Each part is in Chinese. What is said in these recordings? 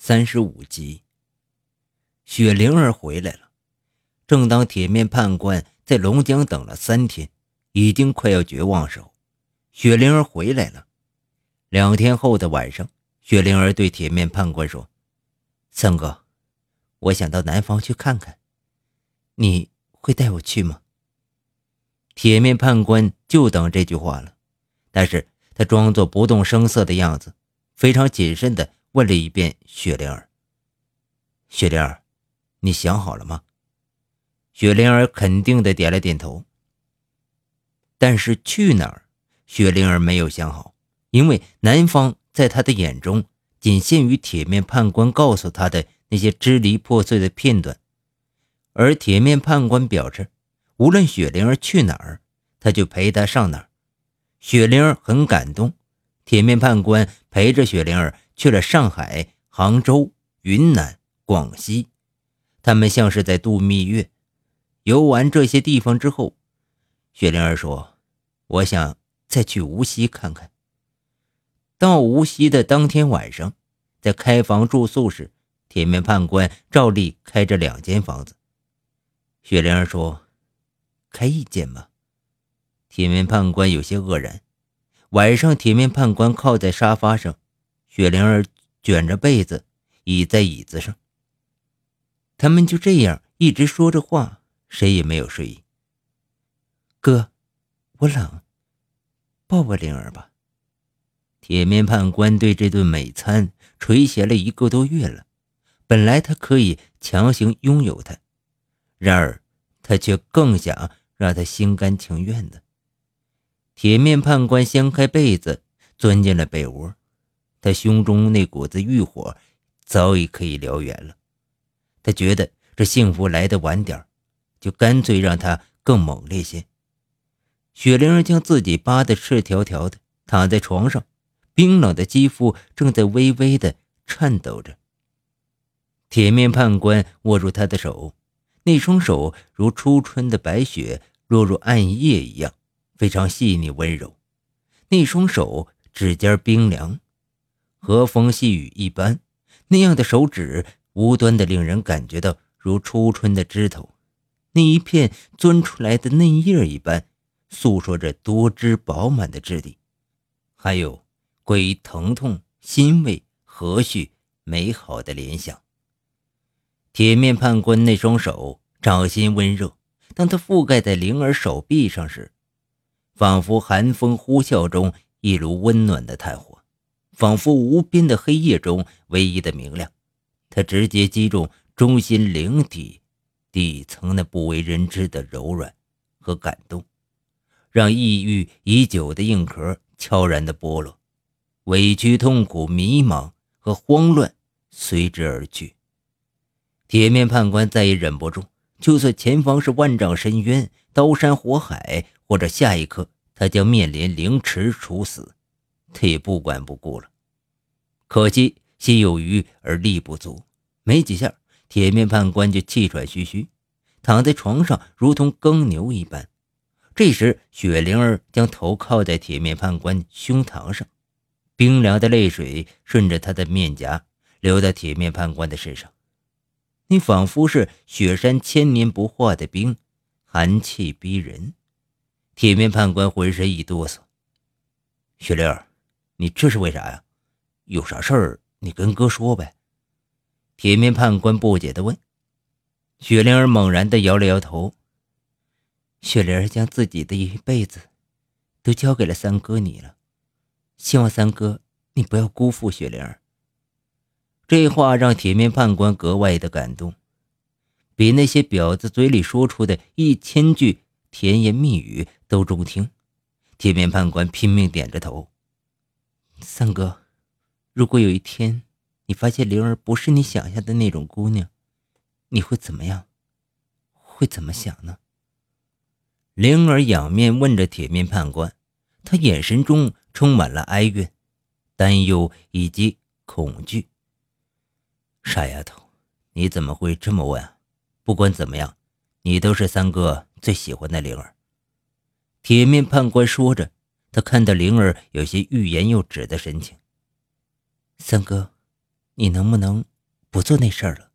三十五集。雪灵儿回来了。正当铁面判官在龙江等了三天，已经快要绝望时候，雪灵儿回来了。两天后的晚上，雪灵儿对铁面判官说：“三哥，我想到南方去看看，你会带我去吗？”铁面判官就等这句话了，但是他装作不动声色的样子，非常谨慎地问了一遍雪灵儿：“雪灵儿，你想好了吗？”雪灵儿肯定的点了点头。但是去哪儿，雪灵儿没有想好。因为南方在他的眼中仅限于铁面判官告诉他的那些支离破碎的片段，而铁面判官表示，无论雪灵儿去哪儿，他就陪她上哪儿。雪灵儿很感动，铁面判官陪着雪灵儿去了上海、杭州、云南、广西，他们像是在度蜜月。游完这些地方之后，雪玲儿说：“我想再去无锡看看。”到无锡的当天晚上，在开房住宿时，铁面判官照例开着两间房子。雪玲儿说：“开一间吧。”铁面判官有些愕然。晚上，铁面判官靠在沙发上，雪灵儿卷着被子倚在椅子上。他们就这样一直说着话，谁也没有睡意。哥，我冷，抱抱灵儿吧。铁面判官对这顿美餐垂涎了一个多月了，本来他可以强行拥有她，然而他却更想让她心甘情愿的。铁面判官掀开被子，钻进了被窝，他胸中那股子欲火早已可以燎原了。他觉得这幸福来得晚点就干脆让他更猛烈些。雪灵儿将自己扒得赤条条的，躺在床上。冰冷的肌肤正在微微的颤抖着。铁面判官握住他的手，那双手如初春的白雪落入暗夜一样，非常细腻温柔。那双手指尖冰凉，和风细雨一般。那样的手指无端的令人感觉到如初春的枝头，那一片钻出来的嫩叶一般，诉说着多汁饱满的质地，还有。关于疼痛、欣慰、和煦、美好的联想。铁面判官那双手掌心温热，当他覆盖在灵儿手臂上时，仿佛寒风呼啸中一炉温暖的炭火，仿佛无边的黑夜中唯一的明亮。他直接击中中心灵体底层那不为人知的柔软和感动，让抑郁已久的硬壳悄然的剥落。委屈、痛苦、迷茫和慌乱随之而去。铁面判官再也忍不住，就算前方是万丈深渊、刀山火海，或者下一刻他将面临凌迟处死，他也不管不顾了。可惜心有余而力不足，没几下，铁面判官就气喘吁吁，躺在床上如同耕牛一般。这时，雪灵儿将头靠在铁面判官胸膛上。冰凉的泪水顺着他的面颊流到铁面判官的身上，你仿佛是雪山千年不化的冰，寒气逼人。铁面判官浑身一哆嗦。雪玲儿，你这是为啥呀？有啥事儿你跟哥说呗。铁面判官不解地问。雪玲儿猛然地摇了摇头。雪玲儿将自己的一辈子都交给了三哥你了。希望三哥，你不要辜负雪灵儿。这话让铁面判官格外的感动，比那些婊子嘴里说出的一千句甜言蜜语都中听。铁面判官拼命点着头。三哥，如果有一天你发现灵儿不是你想象的那种姑娘，你会怎么样？会怎么想呢？灵儿仰面问着铁面判官，他眼神中。充满了哀怨、担忧以及恐惧。傻丫头，你怎么会这么问？不管怎么样，你都是三哥最喜欢的灵儿。铁面判官说着，他看到灵儿有些欲言又止的神情。三哥，你能不能不做那事儿了？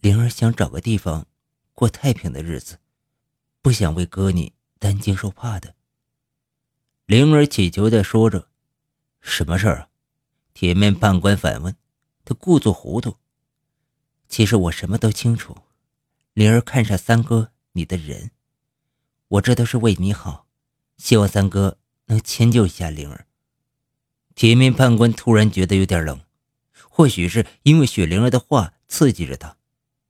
灵儿想找个地方过太平的日子，不想为哥你担惊受怕的。灵儿乞求的说着：“什么事儿啊？”铁面判官反问。他故作糊涂。其实我什么都清楚。灵儿看上三哥你的人，我这都是为你好，希望三哥能迁就一下灵儿。铁面判官突然觉得有点冷，或许是因为雪灵儿的话刺激着他，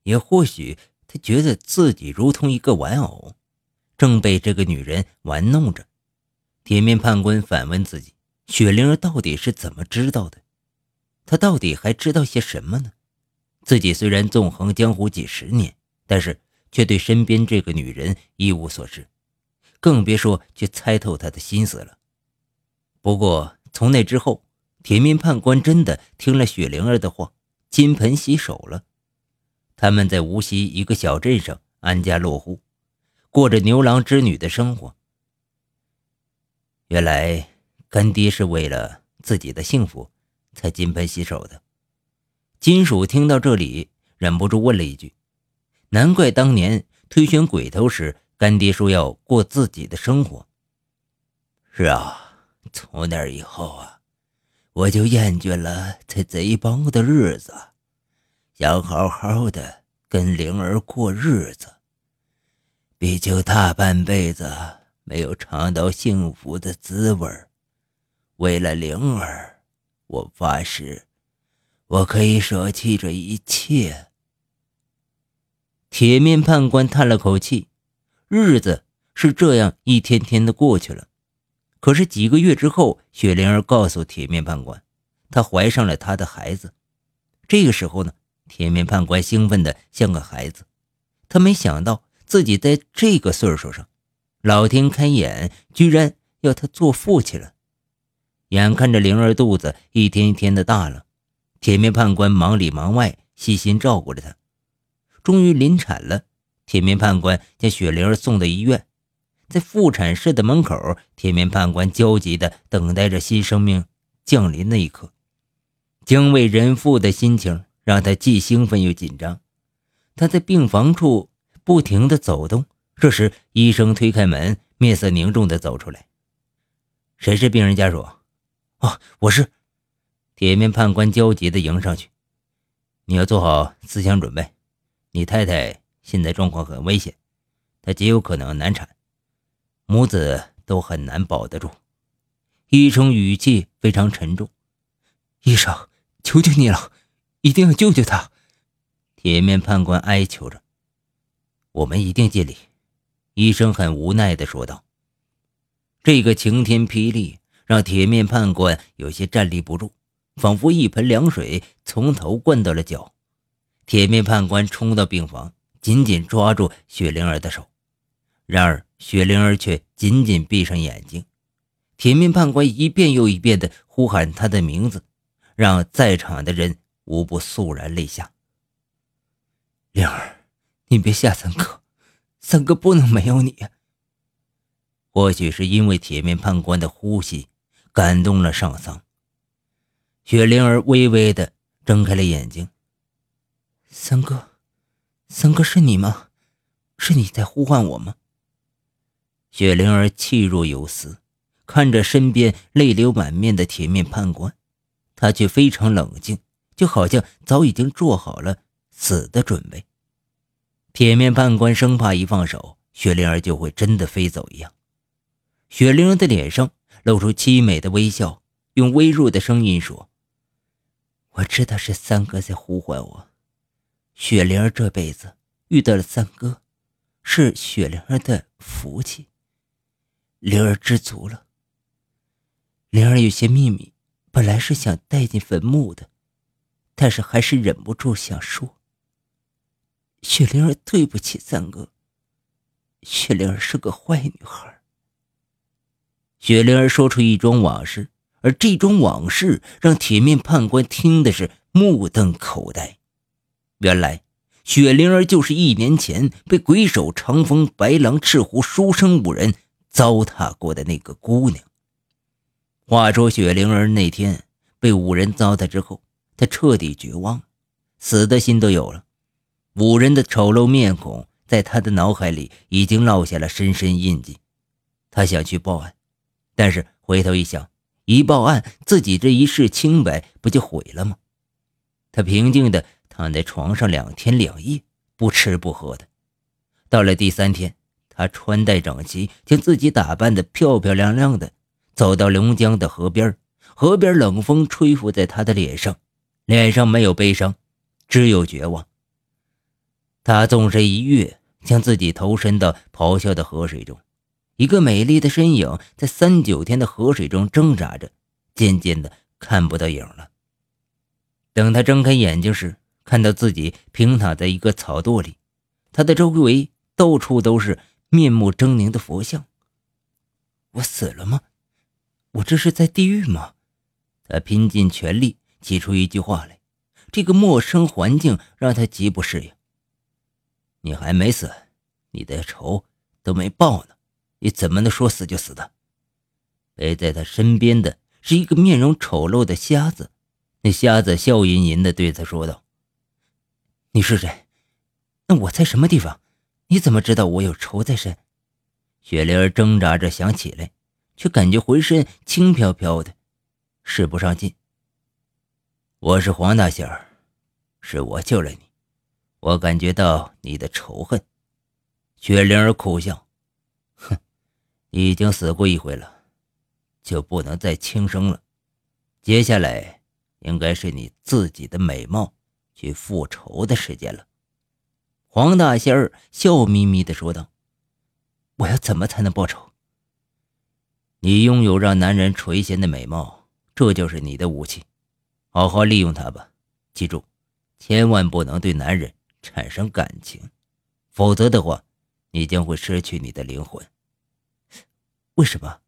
也或许他觉得自己如同一个玩偶，正被这个女人玩弄着。铁面判官反问自己：雪灵儿到底是怎么知道的？她到底还知道些什么呢？自己虽然纵横江湖几十年，但是却对身边这个女人一无所知，更别说去猜透他的心思了。不过，从那之后，铁面判官真的听了雪灵儿的话，金盆洗手了。他们在无锡一个小镇上安家落户，过着牛郎织女的生活。原来干爹是为了自己的幸福才金盆洗手的。金属听到这里，忍不住问了一句：“难怪当年推选鬼头时，干爹说要过自己的生活。”是啊。从那以后啊，我就厌倦了在贼帮的日子，想好好的跟灵儿过日子。毕竟大半辈子没有尝到幸福的滋味为了灵儿，我发誓，我可以舍弃这一切。铁面判官叹了口气，日子是这样一天天的过去了。可是几个月之后，雪灵儿告诉铁面判官，她怀上了他的孩子。这个时候呢，铁面判官兴奋的像个孩子，他没想到自己在这个岁数上，老天开眼，居然要他做父亲了。眼看着灵儿肚子一天一天的大了，铁面判官忙里忙外，细心照顾着她。终于临产了，铁面判官将雪灵儿送到医院。在妇产室的门口，铁面判官焦急地等待着新生命降临那一刻。将为人父的心情让他既兴奋又紧张。他在病房处不停地走动。这时，医生推开门，面色凝重地走出来：“谁是病人家属？”“哦，我是。”铁面判官焦急地迎上去：“你要做好思想准备，你太太现在状况很危险，她极有可能难产。”母子都很难保得住，医生语气非常沉重。医生，求求你了，一定要救救他！铁面判官哀求着。我们一定尽力。医生很无奈地说道。这个晴天霹雳让铁面判官有些站立不住，仿佛一盆凉水从头灌到了脚。铁面判官冲到病房，紧紧抓住雪灵儿的手。然而，雪灵儿却紧紧闭上眼睛。铁面判官一遍又一遍地呼喊她的名字，让在场的人无不肃然泪下。灵儿，你别吓三哥，三哥不能没有你。或许是因为铁面判官的呼吸感动了上苍，雪灵儿微微地睁开了眼睛。三哥，三哥是你吗？是你在呼唤我吗？雪灵儿气若游丝，看着身边泪流满面的铁面判官，她却非常冷静，就好像早已经做好了死的准备。铁面判官生怕一放手，雪灵儿就会真的飞走一样。雪灵儿的脸上露出凄美的微笑，用微弱的声音说：“我知道是三哥在呼唤我。雪灵儿这辈子遇到了三哥，是雪灵儿的福气。”灵儿知足了。灵儿有些秘密，本来是想带进坟墓的，但是还是忍不住想说。雪灵儿对不起三哥。雪灵儿是个坏女孩。雪灵儿说出一桩往事，而这桩往事让铁面判官听的是目瞪口呆。原来，雪灵儿就是一年前被鬼手长风、白狼、赤狐、书生五人。糟蹋过的那个姑娘。话说雪灵儿那天被五人糟蹋之后，她彻底绝望，死的心都有了。五人的丑陋面孔在他的脑海里已经烙下了深深印记。他想去报案，但是回头一想，一报案，自己这一世清白不就毁了吗？他平静地躺在床上两天两夜，不吃不喝的。到了第三天，他穿戴整齐，将自己打扮得漂漂亮亮的，走到龙江的河边。河边冷风吹拂在他的脸上，脸上没有悲伤，只有绝望。他纵身一跃，将自己投身到咆哮的河水中。一个美丽的身影在三九天的河水中挣扎着，渐渐的看不到影了。等他睁开眼睛时，看到自己平躺在一个草垛里，他的周围到处都是面目狰狞的佛像。我死了吗？我这是在地狱吗？他拼尽全力挤出一句话来，这个陌生环境让他极不适应。你还没死，你的仇都没报呢，你怎么能说死就死的？陪在他身边的是一个面容丑陋的瞎子，那瞎子笑吟吟地对他说道：“你是谁？那我在什么地方？你怎么知道我有仇在身？”雪灵儿挣扎着想起来，却感觉浑身轻飘飘的。使不上劲。我是黄大仙儿，是我救了你，我感觉到你的仇恨。雪灵儿苦笑，哼，已经死过一回了，就不能再轻生了。接下来应该是你自己的美貌去复仇的时间了。黄大仙儿笑眯眯地说道：“我要怎么才能报仇？你拥有让男人垂涎的美貌。”这就是你的武器，好好利用它吧。记住，千万不能对男人产生感情，否则的话，你将会失去你的灵魂。为什么？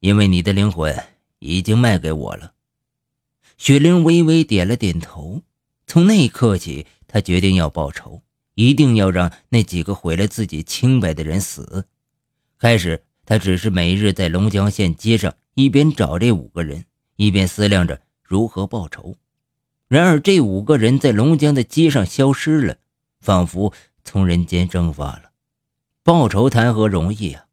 因为你的灵魂已经卖给我了。雪灵微微点了点头。从那一刻起，他决定要报仇，一定要让那几个毁了自己清白的人死。开始，他只是每日在龙江县街上。一边找这五个人，一边思量着如何报仇。然而，这五个人在龙江的街上消失了，仿佛从人间蒸发了。报仇谈何容易啊！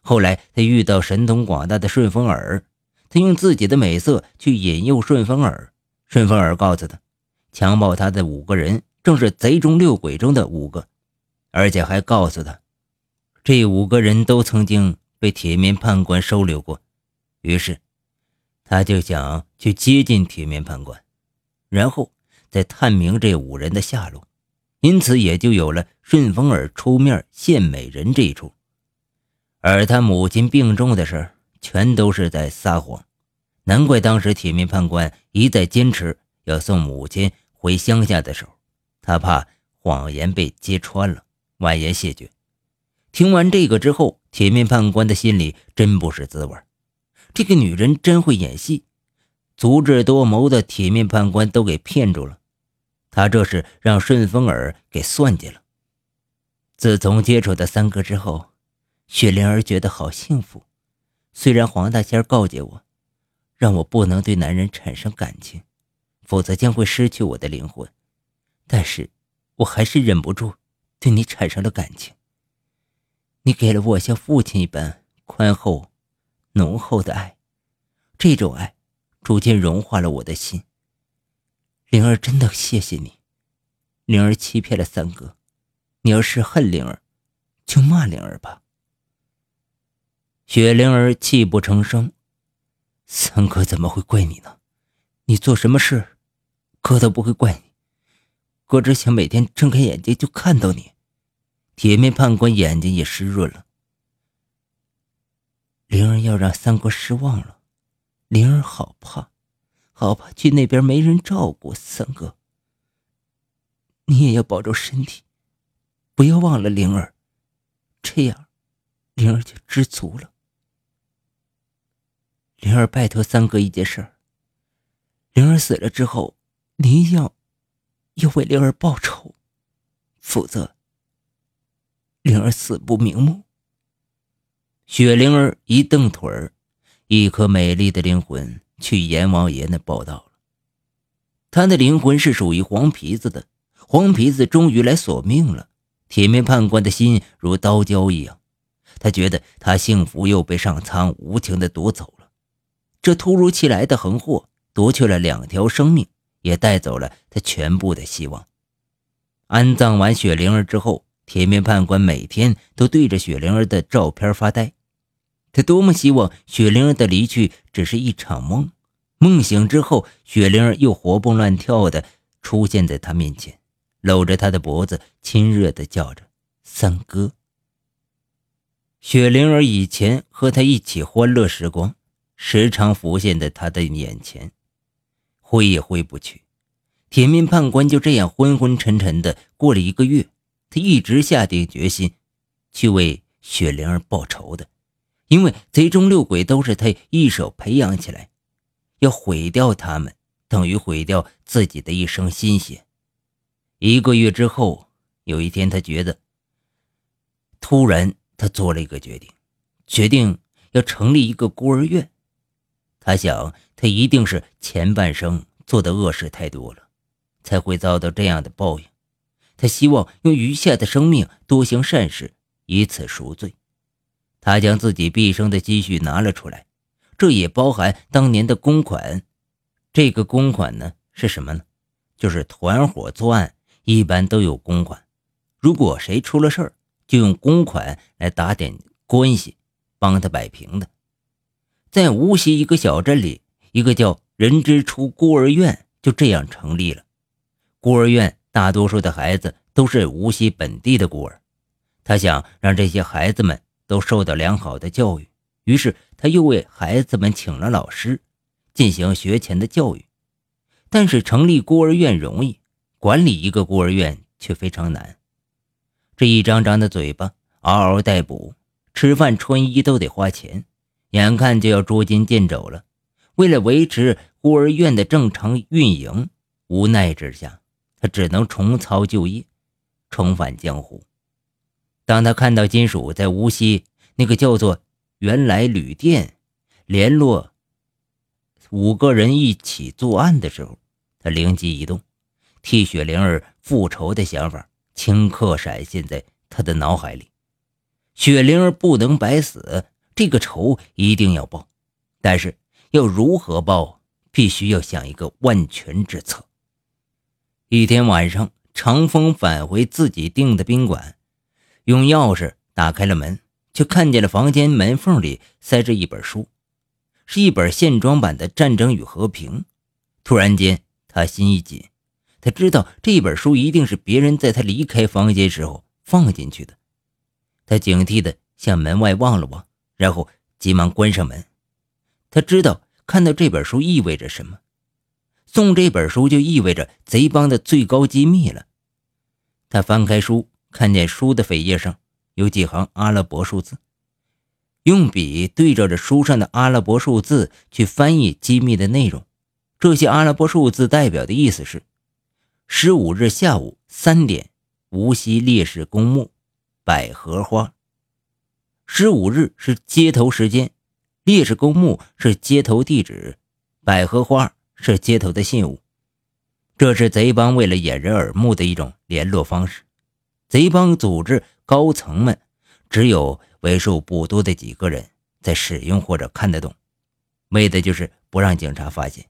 后来，他遇到神通广大的顺风耳，他用自己的美色去引诱顺风耳。顺风耳告诉他，强暴他的五个人正是贼中六鬼中的五个，而且还告诉他，这五个人都曾经被铁面判官收留过。于是，他就想去接近铁面判官，然后再探明这五人的下落，因此也就有了顺风耳出面献美人这一出。而他母亲病重的事全都是在撒谎，难怪当时铁面判官一再坚持要送母亲回乡下的时候，他怕谎言被揭穿了，婉言谢绝。听完这个之后，铁面判官的心里真不是滋味。这个女人真会演戏，足智多谋的铁面判官都给骗住了。他这是让顺风耳给算计了。自从接触的三哥之后，雪灵儿觉得好幸福。虽然黄大仙告诫我，让我不能对男人产生感情，否则将会失去我的灵魂，但是我还是忍不住对你产生了感情。你给了我像父亲一般宽厚。浓厚的爱，这种爱逐渐融化了我的心。灵儿，真的谢谢你。灵儿欺骗了三哥，你要是恨灵儿，就骂灵儿吧。雪灵儿泣不成声。三哥怎么会怪你呢？你做什么事，哥都不会怪你。哥只想每天睁开眼睛就看到你。铁面判官眼睛也湿润了。灵儿要让三哥失望了，灵儿好怕，好怕去那边没人照顾三哥。你也要保重身体，不要忘了灵儿，这样，灵儿就知足了。灵儿拜托三哥一件事儿，灵儿死了之后，你要，要为灵儿报仇，否则，灵儿死不瞑目。雪灵儿一蹬腿儿，一颗美丽的灵魂去阎王爷那报道了。他的灵魂是属于黄皮子的，黄皮子终于来索命了。铁面判官的心如刀绞一样，他觉得他幸福又被上苍无情的夺走了。这突如其来的横祸夺去了两条生命，也带走了他全部的希望。安葬完雪灵儿之后，铁面判官每天都对着雪灵儿的照片发呆。他多么希望雪灵儿的离去只是一场梦，梦醒之后，雪灵儿又活蹦乱跳的出现在他面前，搂着他的脖子，亲热的叫着“三哥”。雪灵儿以前和他一起欢乐时光，时常浮现在他的眼前，挥也挥不去。铁面判官就这样昏昏沉沉的过了一个月，他一直下定决心去为雪灵儿报仇的，因为贼中六鬼都是他一手培养起来，要毁掉他们等于毁掉自己的一生心血。一个月之后，有一天，他觉得突然，他做了一个决定，决定要成立一个孤儿院。他想，他一定是前半生做的恶事太多了。才会遭到这样的报应。他希望用余下的生命多行善事，以此赎罪。他将自己毕生的积蓄拿了出来，这也包含当年的公款。这个公款呢是什么呢？就是团伙作案一般都有公款，如果谁出了事儿，就用公款来打点关系，帮他摆平的。在无锡一个小镇里，一个叫“人之初孤儿院”就这样成立了。孤儿院大多数的孩子都是无锡本地的孤儿，他想让这些孩子们都受到良好的教育，于是他又为孩子们请了老师，进行学前的教育。但是成立孤儿院容易，管理一个孤儿院却非常难。这一张张的嘴巴嗷嗷待哺，吃饭穿衣都得花钱，眼看就要捉襟见肘了。为了维持孤儿院的正常运营，无奈之下。他只能重操旧业，重返江湖。当他看到金属在无锡那个叫做“原来旅店”联络五个人一起作案的时候，他灵机一动，替雪灵儿复仇的想法顷刻闪现在他的脑海里。雪灵儿不能白死，这个仇一定要报，但是要如何报，必须要想一个万全之策。一天晚上，长风返回自己订的宾馆，用钥匙打开了门，却看见了房间门缝里塞着一本书，是一本线装版的《战争与和平》。突然间，他心一紧，他知道这本书一定是别人在他离开房间时候放进去的。他警惕地向门外望了望，然后急忙关上门。他知道看到这本书意味着什么。送这本书就意味着贼帮的最高机密了。他翻开书，看见书的扉页上有几行阿拉伯数字，用笔对照着书上的阿拉伯数字去翻译机密的内容。这些阿拉伯数字代表的意思是：十五日下午三点，无锡烈士公墓，百合花。十五日是接头时间，烈士公墓是接头地址，百合花。是街头的信物，这是贼帮为了掩人耳目的一种联络方式。贼帮组织高层们只有为数不多的几个人在使用或者看得懂，为的就是不让警察发现。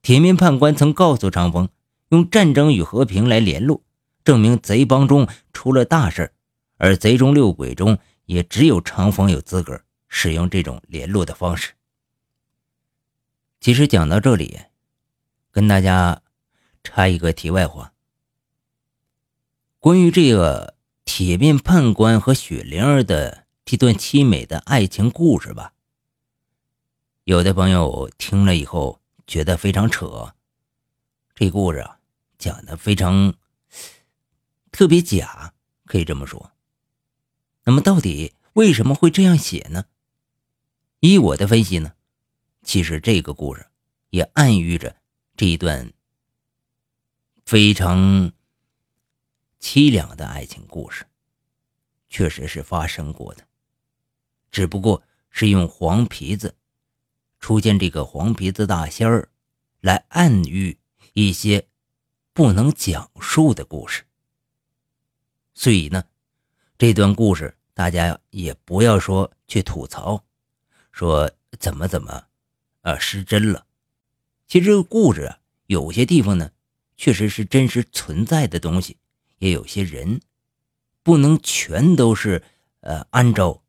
铁面判官曾告诉长风，用战争与和平来联络，证明贼帮中出了大事而贼中六鬼中也只有长风有资格使用这种联络的方式。其实讲到这里。跟大家插一个题外话，关于这个铁面判官和雪灵儿的这段凄美的爱情故事吧。有的朋友听了以后觉得非常扯，这故事啊讲的非常特别假，可以这么说。那么到底为什么会这样写呢？依我的分析呢，其实这个故事也暗喻着。这一段非常凄凉的爱情故事，确实是发生过的，只不过是用黄皮子出现这个黄皮子大仙儿来暗喻一些不能讲述的故事。所以呢，这段故事大家也不要说去吐槽，说怎么怎么，呃，失真了。其实这个故事啊，有些地方呢，确实是真实存在的东西，也有些人，不能全都是呃按照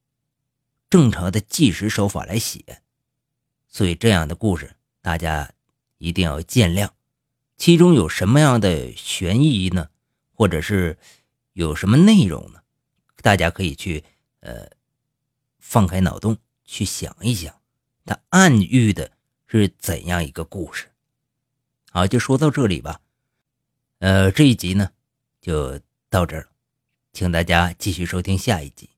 正常的纪实手法来写。所以这样的故事，大家一定要见谅。其中有什么样的悬疑呢？或者是？有什么内容呢？大家可以去呃放开脑洞去想一想，它暗喻的是怎样一个故事？好，就说到这里吧。呃，这一集呢就到这儿了，请大家继续收听下一集。